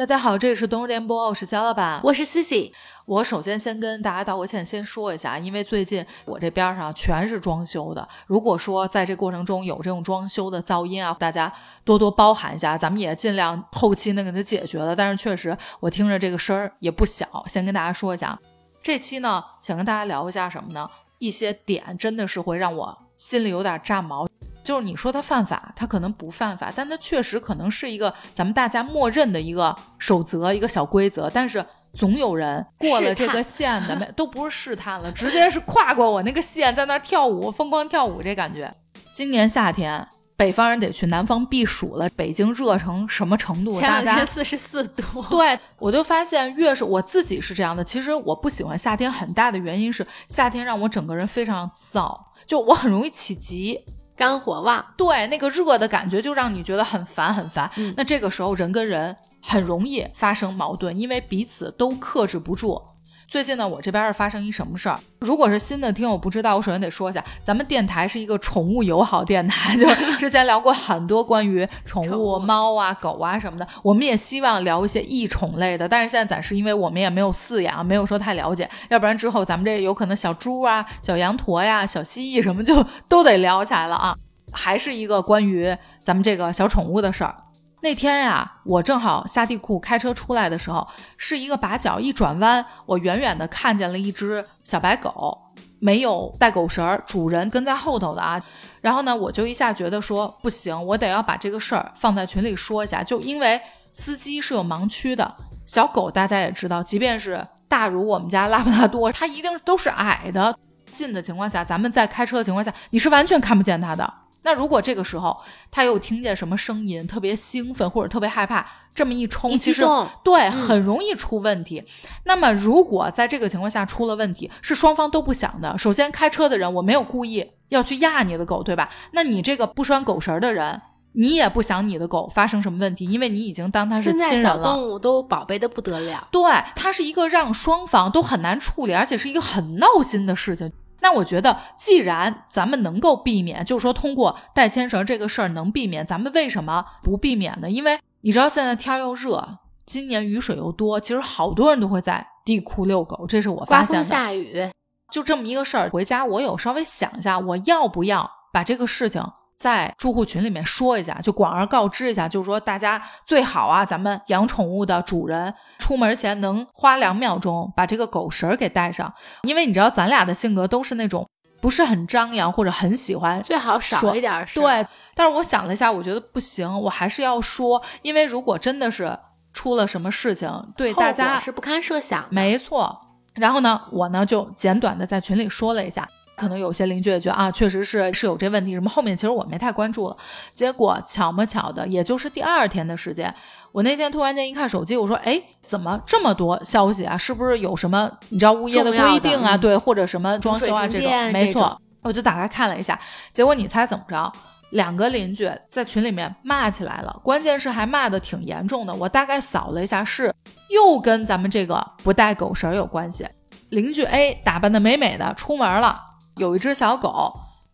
大家好，这里是东日联播，我是焦老板，我是 Cici。我首先先跟大家道个歉，先说一下，因为最近我这边上全是装修的，如果说在这过程中有这种装修的噪音啊，大家多多包涵一下，咱们也尽量后期能给它解决了。但是确实我听着这个声儿也不小，先跟大家说一下，这期呢想跟大家聊一下什么呢？一些点真的是会让我心里有点炸毛。就是你说他犯法，他可能不犯法，但他确实可能是一个咱们大家默认的一个守则、一个小规则。但是总有人过了这个线的，没都不是试探了，直接是跨过我那个线，在那跳舞，疯狂跳舞，这感觉。今年夏天，北方人得去南方避暑了。北京热成什么程度？前两天四十四度。对，我就发现越是我自己是这样的。其实我不喜欢夏天，很大的原因是夏天让我整个人非常燥，就我很容易起急。肝火旺，对那个热的感觉就让你觉得很烦很烦。那这个时候人跟人很容易发生矛盾，因为彼此都克制不住。最近呢，我这边是发生一什么事儿？如果是新的听友不知道，我首先得说一下，咱们电台是一个宠物友好电台，就 之前聊过很多关于宠物、猫啊、狗啊什么的。我们也希望聊一些异宠类的，但是现在暂时因为我们也没有饲养，没有说太了解，要不然之后咱们这有可能小猪啊、小羊驼呀、小蜥蜴什么就都得聊起来了啊。还是一个关于咱们这个小宠物的事儿。那天呀，我正好下地库开车出来的时候，是一个把脚一转弯，我远远的看见了一只小白狗，没有带狗绳，主人跟在后头的啊。然后呢，我就一下觉得说不行，我得要把这个事儿放在群里说一下。就因为司机是有盲区的，小狗大家也知道，即便是大如我们家拉布拉多，它一定都是矮的。近的情况下，咱们在开车的情况下，你是完全看不见它的。那如果这个时候他又听见什么声音，特别兴奋或者特别害怕，这么一冲，其实对很容易出问题。那么如果在这个情况下出了问题，是双方都不想的。首先开车的人我没有故意要去压你的狗，对吧？那你这个不拴狗绳的人，你也不想你的狗发生什么问题，因为你已经当它是亲人了。小动物都宝贝的不得了。对，它是一个让双方都很难处理，而且是一个很闹心的事情。那我觉得，既然咱们能够避免，就是说通过带牵绳这个事儿能避免，咱们为什么不避免呢？因为你知道现在天又热，今年雨水又多，其实好多人都会在地库遛狗，这是我发现的。下雨，就这么一个事儿，回家我有稍微想一下，我要不要把这个事情。在住户群里面说一下，就广而告之一下，就是说大家最好啊，咱们养宠物的主人出门前能花两秒钟把这个狗绳给带上，因为你知道咱俩的性格都是那种不是很张扬或者很喜欢，最好少一点对，但是我想了一下，我觉得不行，我还是要说，因为如果真的是出了什么事情，对大家是不堪设想。没错，然后呢，我呢就简短的在群里说了一下。可能有些邻居也觉得啊，确实是是有这问题。什么后面其实我没太关注了。结果巧么巧的，也就是第二天的时间，我那天突然间一看手机，我说，哎，怎么这么多消息啊？是不是有什么你知道物业的规定啊？对，或者什么装修啊这种？没错，我就打开看了一下。结果你猜怎么着？两个邻居在群里面骂起来了，关键是还骂的挺严重的。我大概扫了一下，是又跟咱们这个不带狗绳有关系。邻居 A 打扮的美美的出门了。有一只小狗，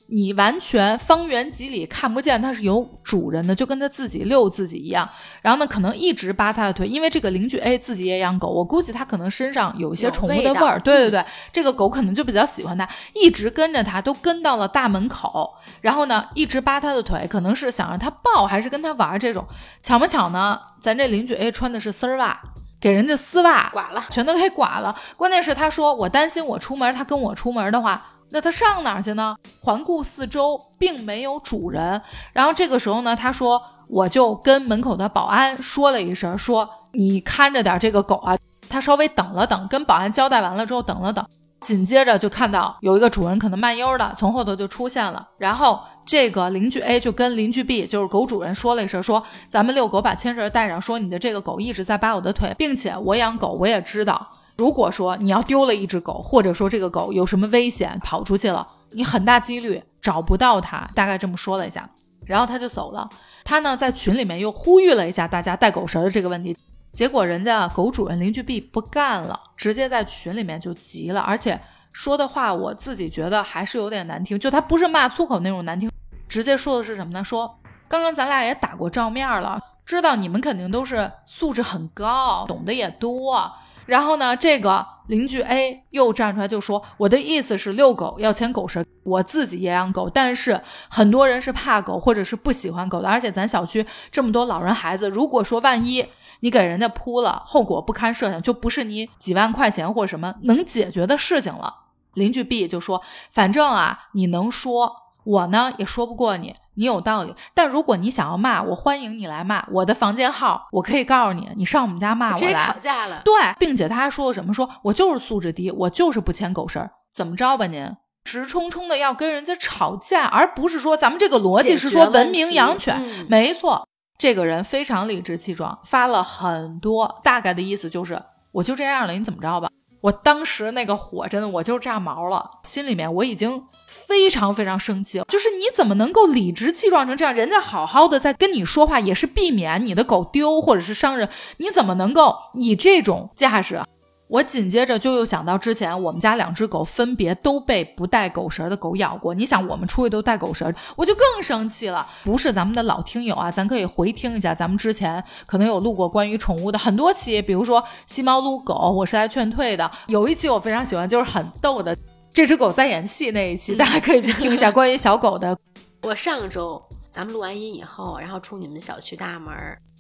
你完全方圆几里看不见它是有主人的，就跟它自己遛自己一样。然后呢，可能一直扒它的腿，因为这个邻居 A 自己也养狗，我估计它可能身上有一些宠物的味儿。对对对，这个狗可能就比较喜欢它，一直跟着它，都跟到了大门口。然后呢，一直扒它的腿，可能是想让它抱，还是跟它玩这种。巧不巧呢，咱这邻居 A 穿的是丝袜，给人家丝袜剐了，全都给剐了。关键是他说，我担心我出门，他跟我出门的话。那他上哪儿去呢？环顾四周，并没有主人。然后这个时候呢，他说：“我就跟门口的保安说了一声，说你看着点这个狗啊。”他稍微等了等，跟保安交代完了之后，等了等，紧接着就看到有一个主人可能慢悠的从后头就出现了。然后这个邻居 A 就跟邻居 B，就是狗主人说了一声，说：“咱们遛狗把牵绳带上，说你的这个狗一直在扒我的腿，并且我养狗，我也知道。”如果说你要丢了一只狗，或者说这个狗有什么危险跑出去了，你很大几率找不到它。大概这么说了一下，然后他就走了。他呢在群里面又呼吁了一下大家带狗绳的这个问题，结果人家狗主人邻居 B 不干了，直接在群里面就急了，而且说的话我自己觉得还是有点难听，就他不是骂粗口那种难听，直接说的是什么呢？说刚刚咱俩也打过照面了。知道你们肯定都是素质很高，懂得也多。然后呢，这个邻居 A 又站出来就说：“我的意思是遛狗要牵狗绳，我自己也养狗，但是很多人是怕狗或者是不喜欢狗的，而且咱小区这么多老人孩子，如果说万一你给人家扑了，后果不堪设想，就不是你几万块钱或者什么能解决的事情了。”邻居 B 就说：“反正啊，你能说，我呢也说不过你。”你有道理，但如果你想要骂我，欢迎你来骂我的房间号，我可以告诉你，你上我们家骂我来。吵架了，对，并且他还说了什么？说我就是素质低，我就是不牵狗绳，怎么着吧您？直冲冲的要跟人家吵架，而不是说咱们这个逻辑是说文明养犬，没错。这个人非常理直气壮，发了很多，大概的意思就是我就这样了，你怎么着吧？我当时那个火真的我就炸毛了，心里面我已经。非常非常生气，就是你怎么能够理直气壮成这样？人家好好的在跟你说话，也是避免你的狗丢或者是伤人，你怎么能够以这种架势？我紧接着就又想到之前我们家两只狗分别都被不带狗绳的狗咬过。你想我们出去都带狗绳，我就更生气了。不是咱们的老听友啊，咱可以回听一下，咱们之前可能有录过关于宠物的很多期，比如说吸猫撸狗，我是来劝退的。有一期我非常喜欢，就是很逗的。这只狗在演戏那一期，大家可以去听一下关于小狗的。我上周咱们录完音以后，然后出你们小区大门，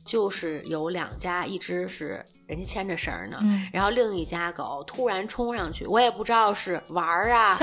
就是有两家，一只是人家牵着绳呢，然后另一家狗突然冲上去，我也不知道是玩儿啊，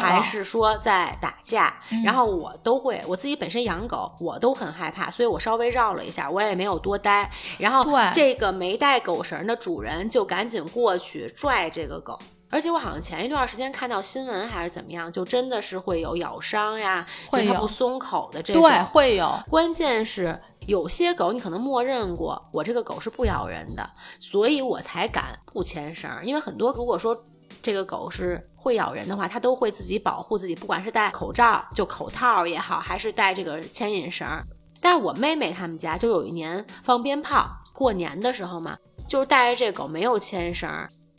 还是说在打架。然后我都会，我自己本身养狗，我都很害怕，所以我稍微绕了一下，我也没有多待。然后这个没带狗绳的主人就赶紧过去拽这个狗。而且我好像前一段时间看到新闻还是怎么样，就真的是会有咬伤呀，会它不松口的这种，对，会有。关键是有些狗你可能默认过，我这个狗是不咬人的，所以我才敢不牵绳。因为很多如果说这个狗是会咬人的话，它都会自己保护自己，不管是戴口罩就口套也好，还是戴这个牵引绳。但是我妹妹他们家就有一年放鞭炮，过年的时候嘛，就是带着这狗没有牵绳。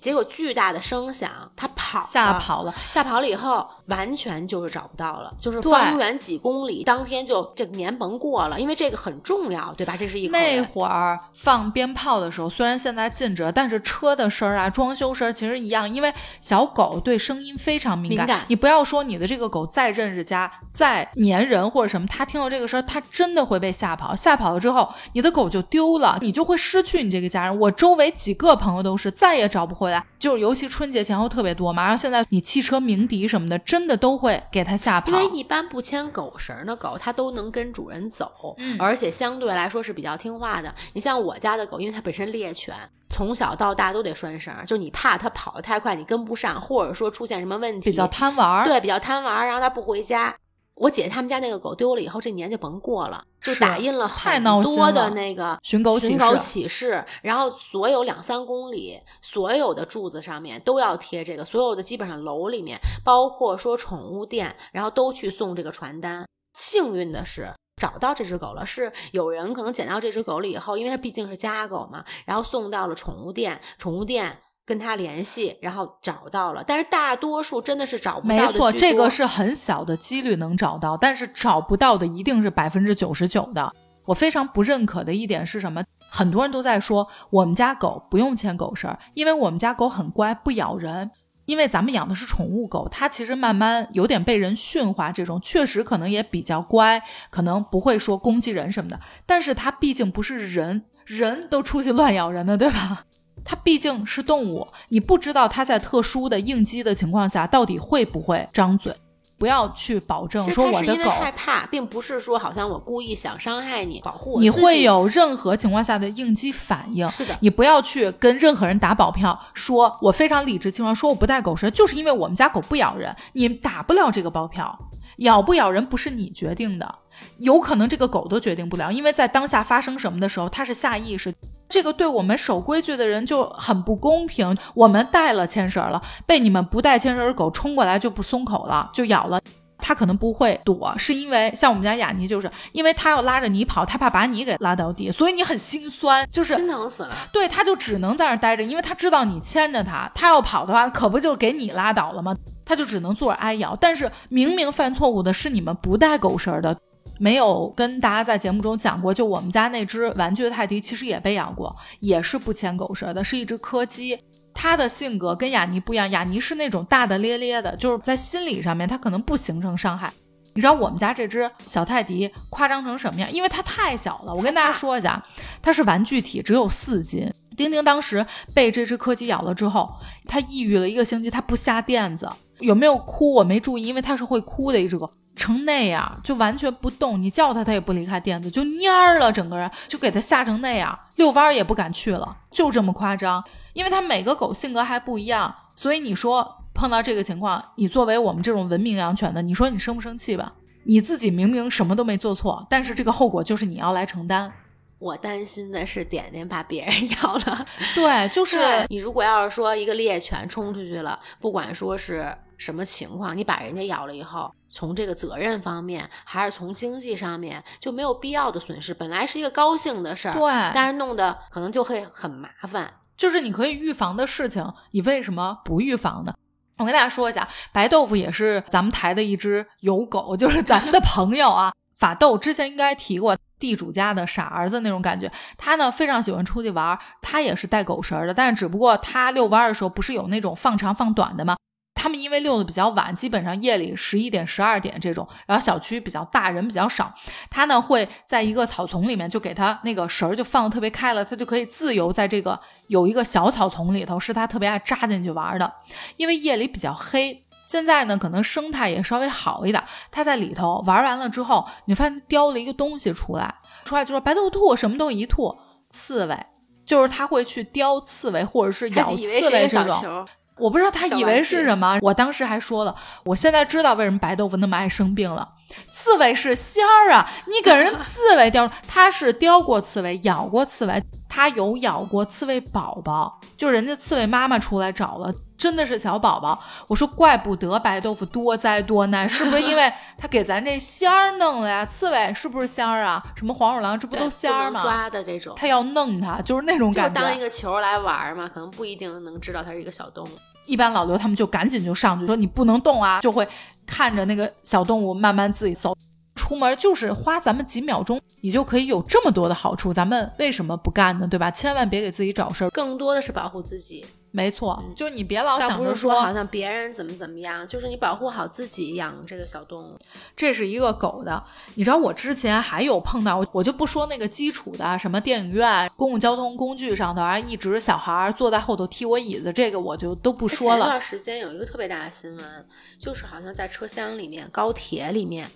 结果巨大的声响，他跑吓跑了，吓跑了以后。完全就是找不到了，就是方圆几公里，当天就这个年甭过了，因为这个很重要，对吧？这是一那会儿放鞭炮的时候，虽然现在禁止，但是车的声儿啊、装修声其实一样，因为小狗对声音非常敏感。你不要说你的这个狗再认识家、再粘人或者什么，它听到这个声儿，它真的会被吓跑。吓跑了之后，你的狗就丢了，你就会失去你这个家人。我周围几个朋友都是再也找不回来，就是尤其春节前后特别多嘛。然后现在你汽车鸣笛什么的。真的都会给它吓跑，因为一般不牵狗绳的狗，它都能跟主人走，而且相对来说是比较听话的。你像我家的狗，因为它本身猎犬，从小到大都得拴绳，就你怕它跑得太快，你跟不上，或者说出现什么问题，比较贪玩，对，比较贪玩，然后它不回家。我姐他们家那个狗丢了以后，这年就甭过了，就打印了很多的那个寻狗寻狗启事，然后所有两三公里所有的柱子上面都要贴这个，所有的基本上楼里面，包括说宠物店，然后都去送这个传单。幸运的是找到这只狗了，是有人可能捡到这只狗了以后，因为它毕竟是家狗嘛，然后送到了宠物店，宠物店。跟他联系，然后找到了，但是大多数真的是找不到。没错，这个是很小的几率能找到，但是找不到的一定是百分之九十九的。我非常不认可的一点是什么？很多人都在说我们家狗不用牵狗绳，因为我们家狗很乖，不咬人。因为咱们养的是宠物狗，它其实慢慢有点被人驯化，这种确实可能也比较乖，可能不会说攻击人什么的。但是它毕竟不是人，人都出去乱咬人的，对吧？它毕竟是动物，你不知道它在特殊的应激的情况下到底会不会张嘴。不要去保证说我的狗害怕，并不是说好像我故意想伤害你，保护你会有任何情况下的应激反应。是的，你不要去跟任何人打保票，说我非常理直气壮，说我不带狗绳，就是因为我们家狗不咬人。你打不了这个包票，咬不咬人不是你决定的，有可能这个狗都决定不了，因为在当下发生什么的时候，它是下意识。这个对我们守规矩的人就很不公平。我们带了牵绳了，被你们不带牵绳的狗冲过来就不松口了，就咬了。它可能不会躲，是因为像我们家雅尼，就是因为它要拉着你跑，它怕把你给拉到地，所以你很心酸，就是心疼死了。对，它就只能在那儿待着，因为它知道你牵着它，它要跑的话，可不就给你拉倒了吗？它就只能坐着挨咬。但是明明犯错误的是你们不带狗绳的。没有跟大家在节目中讲过，就我们家那只玩具的泰迪其实也被养过，也是不牵狗绳的，是一只柯基。它的性格跟雅尼不一样，雅尼是那种大大咧咧的，就是在心理上面它可能不形成伤害。你知道我们家这只小泰迪夸张成什么样？因为它太小了。我跟大家说一下，它是玩具体，只有四斤。丁丁当时被这只柯基咬了之后，它抑郁了一个星期，它不下垫子，有没有哭我没注意，因为它是会哭的一只狗，成那样就完全不动，你叫它它也不离开垫子，就蔫儿了，整个人就给它吓成那样，遛弯也不敢去了，就这么夸张。因为它每个狗性格还不一样，所以你说。碰到这个情况，你作为我们这种文明养犬的，你说你生不生气吧？你自己明明什么都没做错，但是这个后果就是你要来承担。我担心的是点点把别人 咬了。对，就是你如果要是说一个猎犬冲出去了，不管说是什么情况，你把人家咬了以后，从这个责任方面还是从经济上面就没有必要的损失。本来是一个高兴的事儿，对，但是弄得可能就会很麻烦。就是你可以预防的事情，你为什么不预防呢？我跟大家说一下，白豆腐也是咱们台的一只友狗，就是咱们的朋友啊。法斗之前应该提过，地主家的傻儿子那种感觉。他呢非常喜欢出去玩，他也是带狗绳的，但是只不过他遛弯的时候不是有那种放长放短的吗？他们因为遛的比较晚，基本上夜里十一点、十二点这种，然后小区比较大，人比较少，他呢会在一个草丛里面，就给他那个绳儿就放的特别开了，他就可以自由在这个有一个小草丛里头，是他特别爱扎进去玩的。因为夜里比较黑，现在呢可能生态也稍微好一点，他在里头玩完了之后，你发现叼了一个东西出来，出来就说白兔兔什么都一吐，刺猬，就是他会去叼刺猬或者是咬刺猬这种。我不知道他以为是什么，我当时还说了，我现在知道为什么白豆腐那么爱生病了。刺猬是仙儿啊，你给人刺猬叼，他是叼过刺猬，咬过刺猬，他有咬过刺猬宝宝，就人家刺猬妈妈出来找了，真的是小宝宝。我说怪不得白豆腐多灾多难，是不是因为他给咱这仙儿弄了呀？刺猬是不是仙儿啊？什么黄鼠狼，这不都仙儿吗？抓的这种，他要弄他，就是那种感觉，就当一个球来玩嘛，可能不一定能知道它是一个小动物。一般老刘他们就赶紧就上去说你不能动啊，就会看着那个小动物慢慢自己走。出门就是花咱们几秒钟，你就可以有这么多的好处，咱们为什么不干呢？对吧？千万别给自己找事儿，更多的是保护自己。没错，就是你别老想着说好像别人怎么怎么样，就是你保护好自己养这个小动物。这是一个狗的，你知道我之前还有碰到，我就不说那个基础的什么电影院、公共交通工具上头，啊，一直小孩坐在后头踢我椅子，这个我就都不说了。前段时间有一个特别大的新闻，就是好像在车厢里面、高铁里面，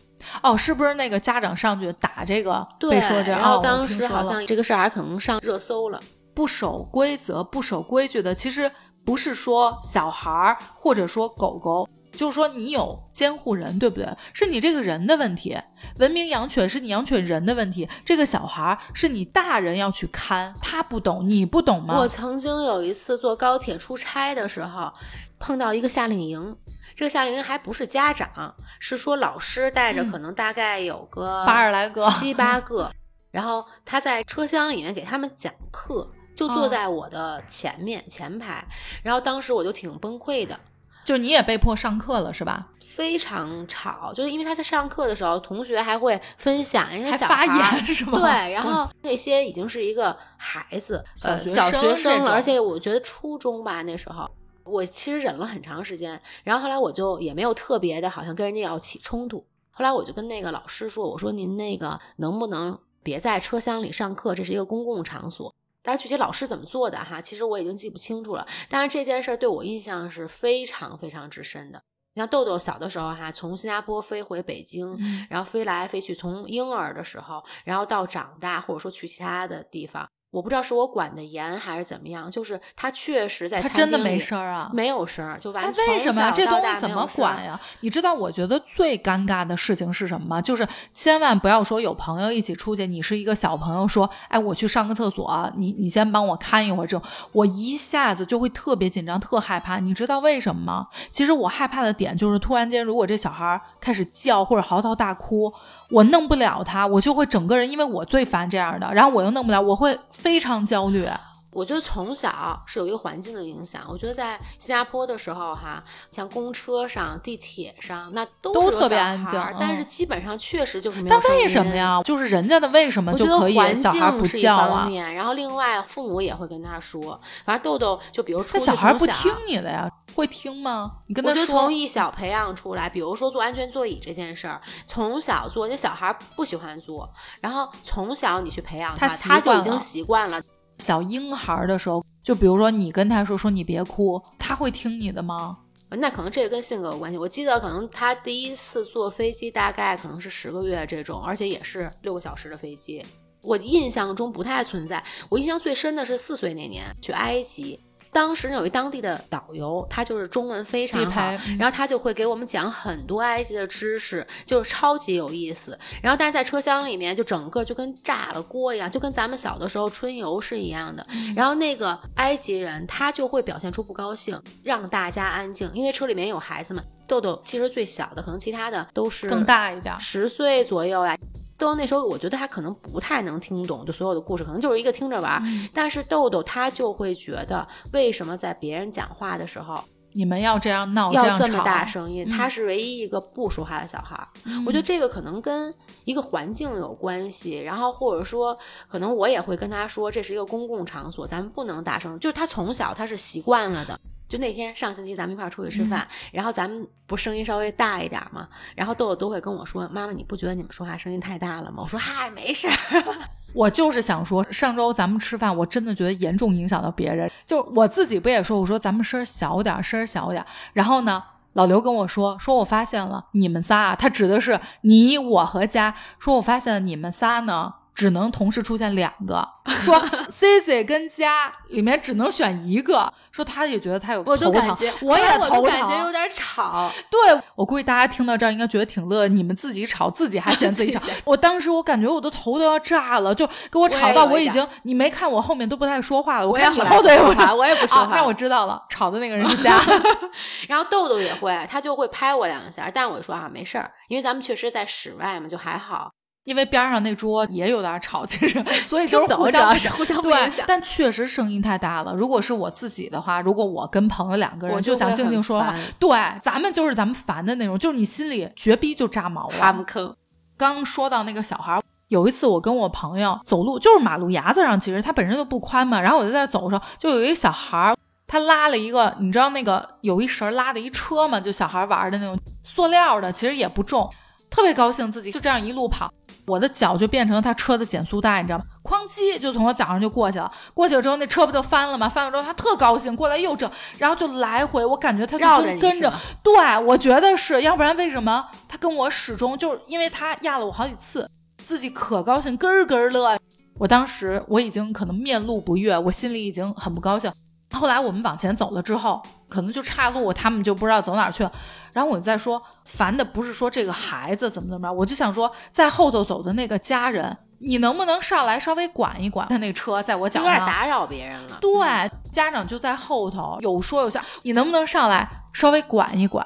哦，是不是那个家长上去打这个？对，然后当时好像这个事儿还可能上热搜了。不守规则、不守规矩的，其实不是说小孩儿，或者说狗狗，就是说你有监护人，对不对？是你这个人的问题。文明养犬是你养犬人的问题。这个小孩儿是你大人要去看，他不懂，你不懂吗？我曾经有一次坐高铁出差的时候，碰到一个夏令营，这个夏令营还不是家长，是说老师带着，可能大概有个八十来个、七八个，然后他在车厢里面给他们讲课。就坐在我的前面前排，然后当时我就挺崩溃的，就你也被迫上课了是吧？非常吵，就是因为他在上课的时候，同学还会分享一些小发言是吗？对，然后那些已经是一个孩子，小小学生了，而且我觉得初中吧那时候，我其实忍了很长时间，然后后来我就也没有特别的，好像跟人家要起冲突。后来我就跟那个老师说，我说您那个能不能别在车厢里上课，这是一个公共场所。但是具体老师怎么做的哈，其实我已经记不清楚了。但是这件事儿对我印象是非常非常之深的。你像豆豆小的时候哈，从新加坡飞回北京，然后飞来飞去，从婴儿的时候，然后到长大，或者说去其他的地方。我不知道是我管的严还是怎么样，就是他确实在他真的没声儿啊，没有声儿，就完全为什么这东西怎么管呀？你知道我觉得最尴尬的事情是什么吗？就是千万不要说有朋友一起出去，你是一个小朋友，说哎我去上个厕所，你你先帮我看一会儿，这种我一下子就会特别紧张，特害怕。你知道为什么吗？其实我害怕的点就是突然间，如果这小孩开始叫或者嚎啕大哭。我弄不了他，我就会整个人，因为我最烦这样的，然后我又弄不了，我会非常焦虑。我觉得从小是有一个环境的影响。我觉得在新加坡的时候，哈，像公车上、地铁上，那都都特别安静，但是基本上确实就是没有但为什么呀？就是人家的为什么就可以小孩不叫啊？然后另外父母也会跟他说，反正豆豆就比如出小孩不听你的呀，会听吗？你跟他说，从一小培养出来，比如说坐安全座椅这件事儿，从小坐，那小孩不喜欢坐，然后从小你去培养他，他就已经习惯了。小婴孩的时候，就比如说你跟他说说你别哭，他会听你的吗？那可能这个跟性格有关系。我记得可能他第一次坐飞机大概可能是十个月这种，而且也是六个小时的飞机。我印象中不太存在。我印象最深的是四岁那年去埃及。当时有一当地的导游，他就是中文非常好，然后他就会给我们讲很多埃及的知识，就是超级有意思。然后但是在车厢里面，就整个就跟炸了锅一样，就跟咱们小的时候春游是一样的。然后那个埃及人他就会表现出不高兴，让大家安静，因为车里面有孩子们。豆豆其实最小的，可能其他的都是更大一点，十岁左右呀。豆豆那时候，我觉得他可能不太能听懂，就所有的故事，可能就是一个听着玩。但是豆豆他就会觉得，为什么在别人讲话的时候，你们要这样闹，要这么大声音？他是唯一一个不说话的小孩。我觉得这个可能跟一个环境有关系，然后或者说，可能我也会跟他说，这是一个公共场所，咱们不能大声。就是他从小他是习惯了的。就那天上星期咱们一块出去吃饭，然后咱们不声音稍微大一点嘛，然后豆豆都会跟我说：“妈妈，你不觉得你们说话声音太大了吗？”我说：“嗨，没事儿。”我就是想说，上周咱们吃饭，我真的觉得严重影响到别人。就我自己不也说，我说咱们声小点，声小点。然后呢，老刘跟我说，说我发现了你们仨，他指的是你我和佳，说我发现你们仨呢。只能同时出现两个，说 C C 跟佳里面只能选一个，说他也觉得他有头疼，我也头疼，感觉有点吵。对我估计大家听到这儿应该觉得挺乐，你们自己吵自己还嫌自己吵。我当时我感觉我的头都要炸了，就给我吵到我已经，你没看我后面都不太说话了，我看你后头也不说，我也不说话。那我知道了，吵的那个人是佳。然后豆豆也会，他就会拍我两下，但我说啊没事儿，因为咱们确实在室外嘛，就还好。因为边上那桌也有点吵，其实，所以就是互相互相对，但确实声音太大了。如果是我自己的话，如果我跟朋友两个人我就想静静说话，对，咱们就是咱们烦的那种，就是你心里绝逼就炸毛了。他们坑。刚说到那个小孩，有一次我跟我朋友走路，就是马路牙子上，其实它本身就不宽嘛。然后我就在走的时候，就有一个小孩，他拉了一个，你知道那个有一绳拉的一车嘛，就小孩玩的那种塑料的，其实也不重，特别高兴自己就这样一路跑。我的脚就变成他车的减速带，你知道吗？哐叽就从我脚上就过去了。过去了之后，那车不就翻了吗？翻了之后，他特高兴，过来又整，然后就来回。我感觉他跟跟着，对我觉得是要不然为什么他跟我始终就是因为他压了我好几次，自己可高兴，咯咯乐。我当时我已经可能面露不悦，我心里已经很不高兴。后来我们往前走了之后，可能就岔路，他们就不知道走哪去了。然后我就在说，烦的不是说这个孩子怎么怎么着，我就想说，在后头走的那个家人，你能不能上来稍微管一管他那车在我脚上，有点打扰别人了。对，家长就在后头有说有笑，你能不能上来稍微管一管？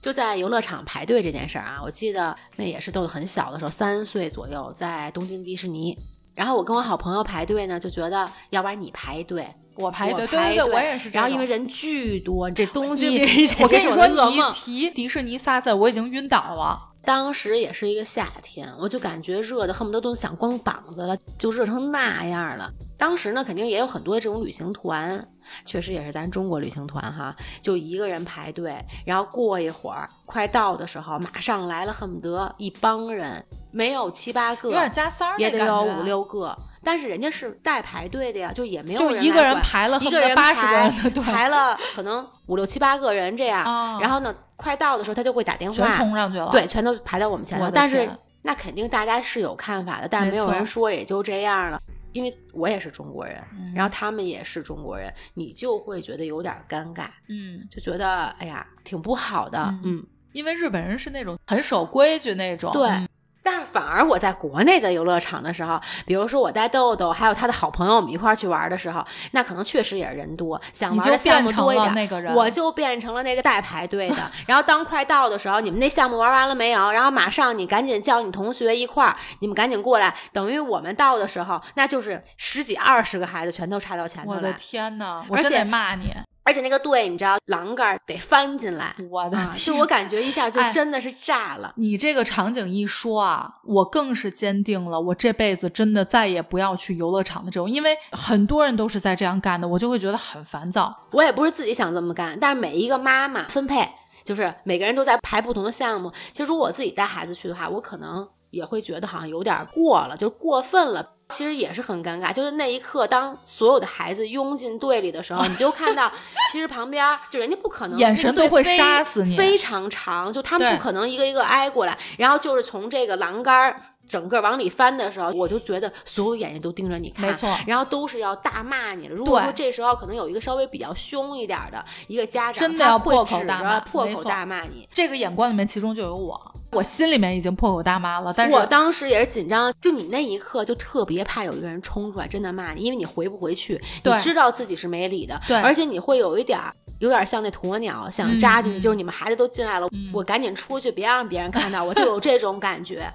就在游乐场排队这件事儿啊，我记得那也是豆豆很小的时候，三岁左右，在东京迪士尼。然后我跟我好朋友排队呢，就觉得要不然你排队。我排队，对对对，我也是。然后因为人巨多，这东西，我跟你说，你提迪士尼仨字，我已经晕倒了。当时也是一个夏天，我就感觉热的恨不得都想光膀子了，就热成那样了。当时呢，肯定也有很多这种旅行团，确实也是咱中国旅行团哈，就一个人排队，然后过一会儿快到的时候，马上来了，恨不得一帮人，没有七八个，有点加塞儿，也得有五六个。但是人家是带排队的呀，就也没有就一个人排了，一个人八十个排了可能五六七八个人这样。然后呢，快到的时候他就会打电话，全冲上去了。对，全都排在我们前头。但是那肯定大家是有看法的，但是没有人说，也就这样了。因为我也是中国人，然后他们也是中国人，你就会觉得有点尴尬，嗯，就觉得哎呀挺不好的，嗯。因为日本人是那种很守规矩那种，对。但是反而我在国内的游乐场的时候，比如说我带豆豆还有他的好朋友我们一块儿去玩的时候，那可能确实也是人多，想玩的项目多一点，我就变成了那个带排队的。然后当快到的时候，你们那项目玩完了没有？然后马上你赶紧叫你同学一块儿，你们赶紧过来。等于我们到的时候，那就是十几二十个孩子全都插到前头来。我的天哪！我真得骂你。而且那个队，你知道栏杆得翻进来，我的天！就我感觉一下就真的是炸了。你这个场景一说啊，我更是坚定了我这辈子真的再也不要去游乐场的这种，因为很多人都是在这样干的，我就会觉得很烦躁。我也不是自己想这么干，但是每一个妈妈分配，就是每个人都在排不同的项目。其实如果我自己带孩子去的话，我可能也会觉得好像有点过了，就过分了。其实也是很尴尬，就是那一刻，当所有的孩子拥进队里的时候，你就看到，其实旁边就人家不可能眼神都会杀死你，非常长，就他们不可能一个一个挨过来，然后就是从这个栏杆整个往里翻的时候，我就觉得所有眼睛都盯着你看，没错，然后都是要大骂你了。如果说这时候可能有一个稍微比较凶一点的一个家长，真的要破口大骂，破口大骂你。这个眼光里面，其中就有我。我心里面已经破口大骂了，但是我当时也是紧张，就你那一刻就特别怕有一个人冲出来真的骂你，因为你回不回去，你知道自己是没理的，对，而且你会有一点儿有点像那鸵鸟想扎进去，就是你们孩子都进来了，我赶紧出去，别让别人看到，我就有这种感觉。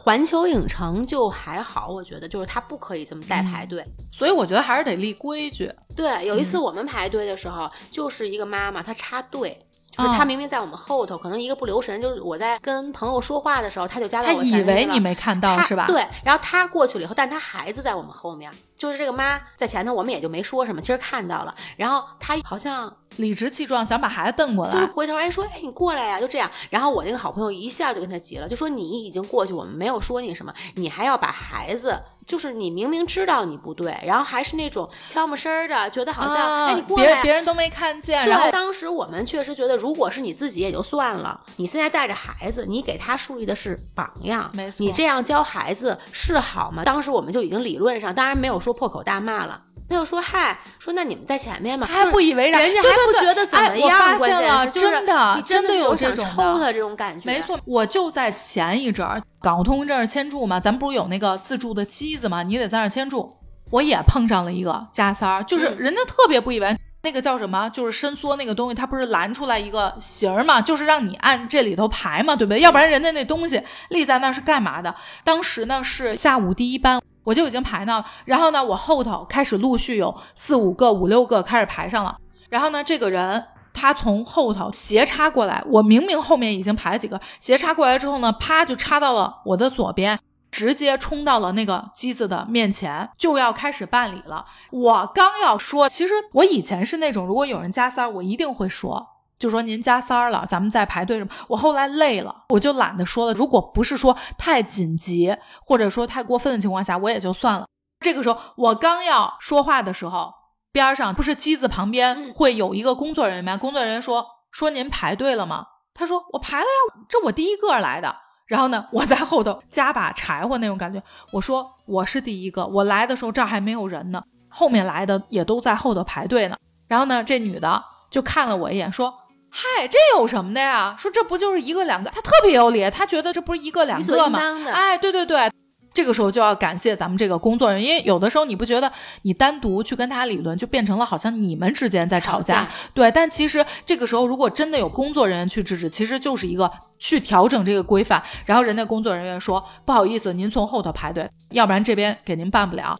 环球影城就还好，我觉得就是它不可以这么带排队，所以我觉得还是得立规矩。对，有一次我们排队的时候，就是一个妈妈她插队。就是他明明在我们后头，可能一个不留神，就是我在跟朋友说话的时候，他就加到我前面了。他以为你没看到是吧？对，然后他过去了以后，但他孩子在我们后面，就是这个妈在前头，我们也就没说什么。其实看到了，然后他好像理直气壮想把孩子瞪过来，就是回头哎说哎你过来呀，就这样。然后我那个好朋友一下就跟他急了，就说你已经过去，我们没有说你什么，你还要把孩子。就是你明明知道你不对，然后还是那种悄没声儿的，觉得好像哎你过来，别别人都没看见。然后当时我们确实觉得，如果是你自己也就算了，你现在带着孩子，你给他树立的是榜样，没错。你这样教孩子是好吗？当时我们就已经理论上，当然没有说破口大骂了。他又说嗨，说那你们在前面嘛，还不以为然，人家还不觉得怎么样。关键是真的，你真的有想抽他这种感觉。没错，我就在前一阵儿。港澳通行证签注嘛，咱不是有那个自助的机子嘛，你得在那儿签注。我也碰上了一个加塞儿，就是人家特别不以为那个叫什么，就是伸缩那个东西，它不是拦出来一个形儿嘛，就是让你按这里头排嘛，对不对？要不然人家那东西立在那是干嘛的？当时呢是下午第一班，我就已经排那了，然后呢我后头开始陆续有四五个、五六个开始排上了，然后呢这个人。他从后头斜插过来，我明明后面已经排了几个，斜插过来之后呢，啪就插到了我的左边，直接冲到了那个机子的面前，就要开始办理了。我刚要说，其实我以前是那种，如果有人加塞儿，我一定会说，就说您加塞儿了，咱们再排队什么。我后来累了，我就懒得说了。如果不是说太紧急，或者说太过分的情况下，我也就算了。这个时候，我刚要说话的时候。边上不是机子旁边会有一个工作人员吗？工作人员说：“说您排队了吗？”他说：“我排了呀，这我第一个来的。”然后呢，我在后头加把柴火那种感觉。我说：“我是第一个，我来的时候这儿还没有人呢，后面来的也都在后头排队呢。”然后呢，这女的就看了我一眼，说：“嗨，这有什么的呀？说这不就是一个两个？他特别有理，他觉得这不是一个两个吗？哎，对对对。”这个时候就要感谢咱们这个工作人员，因为有的时候你不觉得你单独去跟他理论，就变成了好像你们之间在吵架，对。但其实这个时候如果真的有工作人员去制止，其实就是一个去调整这个规范。然后人家工作人员说：“不好意思，您从后头排队，要不然这边给您办不了。”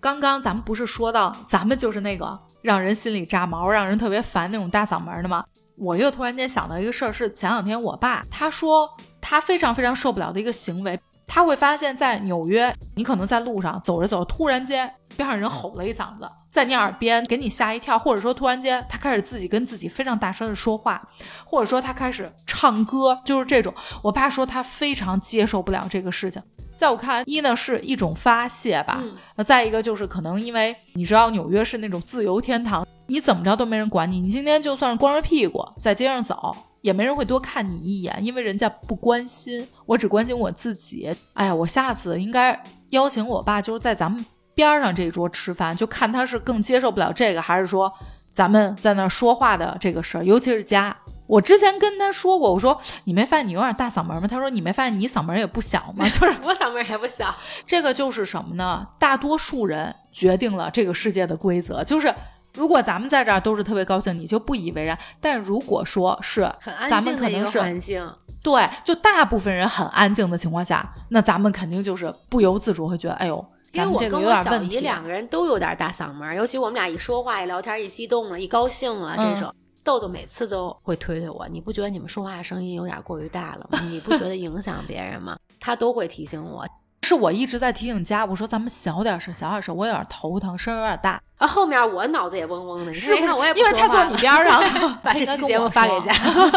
刚刚咱们不是说到咱们就是那个让人心里炸毛、让人特别烦那种大嗓门的吗？我又突然间想到一个事儿，是前两天我爸他说他非常非常受不了的一个行为。他会发现，在纽约，你可能在路上走着走着，突然间边上人吼了一嗓子，在你耳边给你吓一跳，或者说突然间他开始自己跟自己非常大声的说话，或者说他开始唱歌，就是这种。我爸说他非常接受不了这个事情。在我看来，一呢是一种发泄吧，那再一个就是可能因为你知道纽约是那种自由天堂，你怎么着都没人管你，你今天就算是光着屁股在街上走。也没人会多看你一眼，因为人家不关心，我只关心我自己。哎呀，我下次应该邀请我爸，就是在咱们边上这桌吃饭，就看他是更接受不了这个，还是说咱们在那说话的这个事儿，尤其是家，我之前跟他说过，我说你没发现你有点大嗓门吗？他说你没发现你嗓门也不小吗？就是我嗓门也不小。这个就是什么呢？大多数人决定了这个世界的规则，就是如果咱们在这儿都是特别高兴，你就不以为然；但如果说是很安静的一个环境，对，就大部分人很安静的情况下，那咱们肯定就是不由自主会觉得，哎呦，咱们这个有点问题。两个人都有点大嗓门，尤其我们俩一说话、一聊天、一激动了、一高兴了这种。豆豆每次都会推推我，你不觉得你们说话声音有点过于大了吗？你不觉得影响别人吗？他都会提醒我，是我一直在提醒家，我说咱们小点声，小点声，我有点头疼，声有点大。啊，后面我脑子也嗡嗡的，是看我也因为他坐你边上，把这期节目发给家。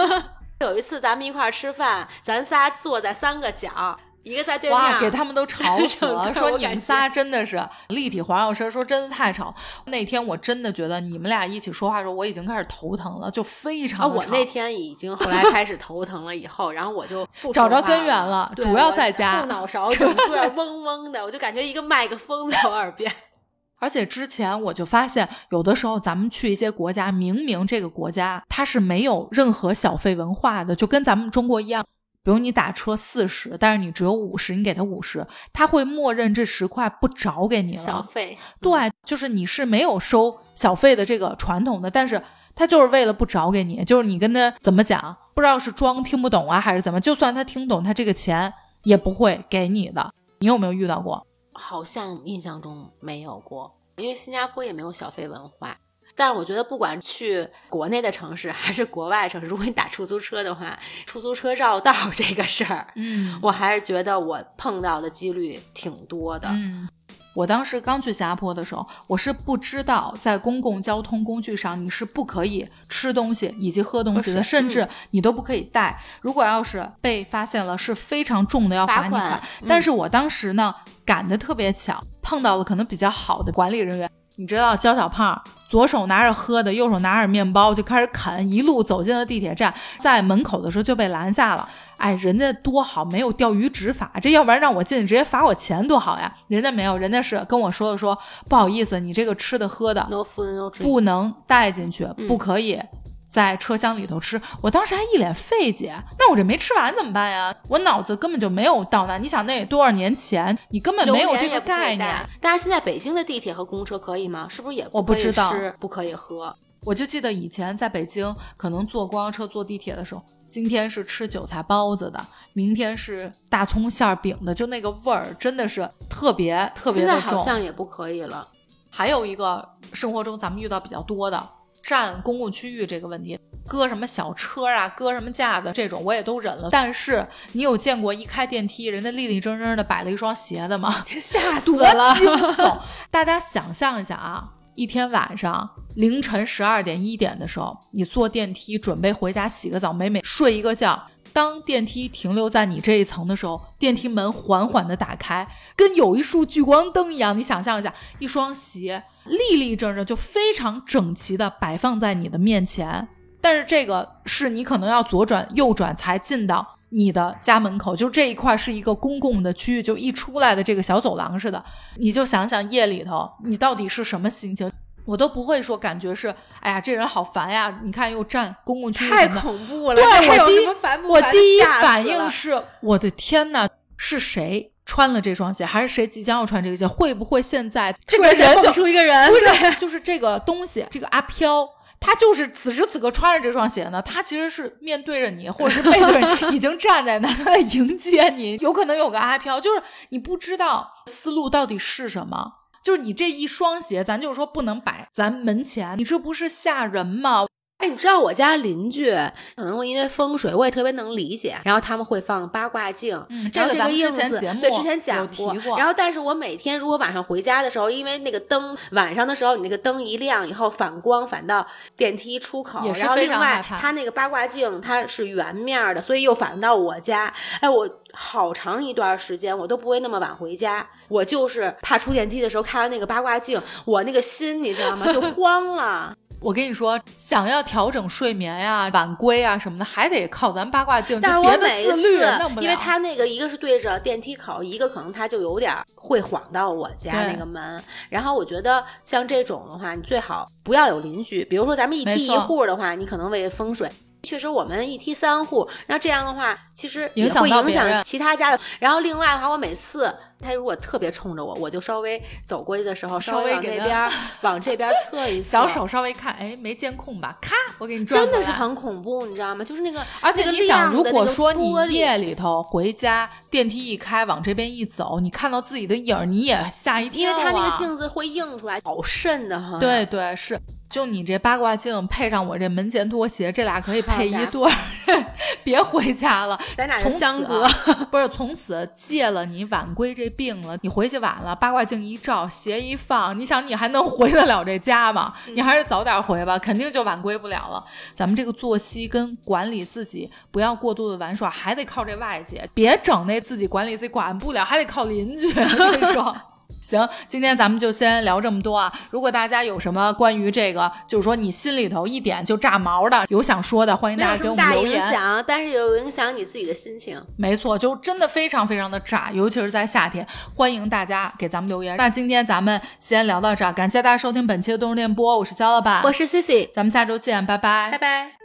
有一次咱们一块儿吃饭，咱仨坐在三个角。一个在对面，给他们都吵 死了。说你们仨真的是立体环绕声，说真的太吵。那天我真的觉得你们俩一起说话的时候，我已经开始头疼了，就非常。我那天已经后来开始头疼了，以后然后我就找着根源了，主要在家后脑勺整个嗡嗡的，我就感觉一个麦克风在我耳边。而且之前我就发现，有的时候咱们去一些国家，明明这个国家它是没有任何小费文化的，就跟咱们中国一样。比如你打车四十，但是你只有五十，你给他五十，他会默认这十块不找给你了。小费，对，就是你是没有收小费的这个传统的，但是他就是为了不找给你，就是你跟他怎么讲，不知道是装听不懂啊，还是怎么，就算他听懂，他这个钱也不会给你的。你有没有遇到过？好像印象中没有过，因为新加坡也没有小费文化。但是我觉得，不管去国内的城市还是国外城市，如果你打出租车的话，出租车绕道这个事儿，嗯，我还是觉得我碰到的几率挺多的。嗯，我当时刚去新加坡的时候，我是不知道在公共交通工具上你是不可以吃东西以及喝东西的，甚至你都不可以带。如果要是被发现了，是非常重的，要罚你款。但是我当时呢赶得特别巧，碰到了可能比较好的管理人员。你知道焦小胖左手拿着喝的，右手拿着面包，就开始啃，一路走进了地铁站，在门口的时候就被拦下了。哎，人家多好，没有钓鱼执法，这要不然让我进去直接罚我钱多好呀！人家没有，人家是跟我说的，说不好意思，你这个吃的喝的不能带进去，不可以。在车厢里头吃，我当时还一脸费解，那我这没吃完怎么办呀？我脑子根本就没有到那。你想那多少年前，你根本没有这个概念。但是现在北京的地铁和公车可以吗？是不是也我不知道，不可以喝。我就记得以前在北京，可能坐公交车、坐地铁的时候，今天是吃韭菜包子的，明天是大葱馅饼的，就那个味儿真的是特别特别的重。现在好像也不可以了。还有一个生活中咱们遇到比较多的。占公共区域这个问题，搁什么小车啊，搁什么架子，这种我也都忍了。但是你有见过一开电梯，人家立立正正的摆了一双鞋的吗？吓死了！惊悚！大家想象一下啊，一天晚上凌晨十二点一点的时候，你坐电梯准备回家洗个澡，美美睡一个觉。当电梯停留在你这一层的时候，电梯门缓缓的打开，跟有一束聚光灯一样。你想象一下，一双鞋立立正正，就非常整齐的摆放在你的面前。但是这个是你可能要左转右转才进到你的家门口，就这一块是一个公共的区域，就一出来的这个小走廊似的。你就想想夜里头你到底是什么心情。我都不会说，感觉是，哎呀，这人好烦呀！你看又占公共区域，太恐怖了。对我第一，我第一反应是，我的天呐，是谁穿了这双鞋，还是谁即将要穿这个鞋？会不会现在 这个人就出一个人？不是，就是这个东西，这个阿飘，他就是此时此刻穿着这双鞋呢。他其实是面对着你，或者是背对你，已经站在那，他在迎接你。有可能有个阿飘，就是你不知道思路到底是什么。就是你这一双鞋，咱就是说不能摆咱门前，你这不是吓人吗？哎，你知道我家邻居可能会因为风水，我也特别能理解。然后他们会放八卦镜，然后这个印子，对，之前讲过。然后，但是我每天如果晚上回家的时候，因为那个灯晚上的时候，你那个灯一亮以后反光反到电梯出口，然后另外它那个八卦镜它是圆面的，所以又反到我家。哎，我好长一段时间我都不会那么晚回家，我就是怕出电梯的时候看完那个八卦镜，我那个心你知道吗？就 慌了。我跟你说，想要调整睡眠呀、晚归啊什么的，还得靠咱八卦镜。但是我每一次，因为他那个一个是对着电梯口，一个可能他就有点会晃到我家那个门。然后我觉得像这种的话，你最好不要有邻居。比如说咱们一梯一户的话，你可能为风水。确实我们一梯三户，那这样的话，其实会影响其他家的。然后另外的话，我每次他如果特别冲着我，我就稍微走过去的时候，稍稍微微往给他那边儿往这边儿侧一 侧，小手稍微看，哎，没监控吧？咔，我给你转。真的是很恐怖，你知道吗？就是那个，而且你想，如果说你夜里头回家，电梯一开，往这边一走，你看到自己的影儿，你也吓一跳、啊。因为它那个镜子会映出来，好瘆的哈。对对是，就你这八卦镜配上我这门前拖鞋，这俩可以配一对儿。别回家了，咱俩就相隔。啊 不是从此戒了你晚归这病了。你回去晚了，八卦镜一照，鞋一放，你想你还能回得了这家吗？嗯你还是早点回吧，肯定就晚归不了了。咱们这个作息跟管理自己，不要过度的玩耍，还得靠这外界，别整那自己管理自己管不了，还得靠邻居。我跟你说。行，今天咱们就先聊这么多啊！如果大家有什么关于这个，就是说你心里头一点就炸毛的，有想说的，欢迎大家给我们留言。响，但是有影响你自己的心情。没错，就真的非常非常的炸，尤其是在夏天。欢迎大家给咱们留言。那今天咱们先聊到这儿，感谢大家收听本期的动物电波，我是焦老板，我是 Cici，咱们下周见，拜拜拜拜。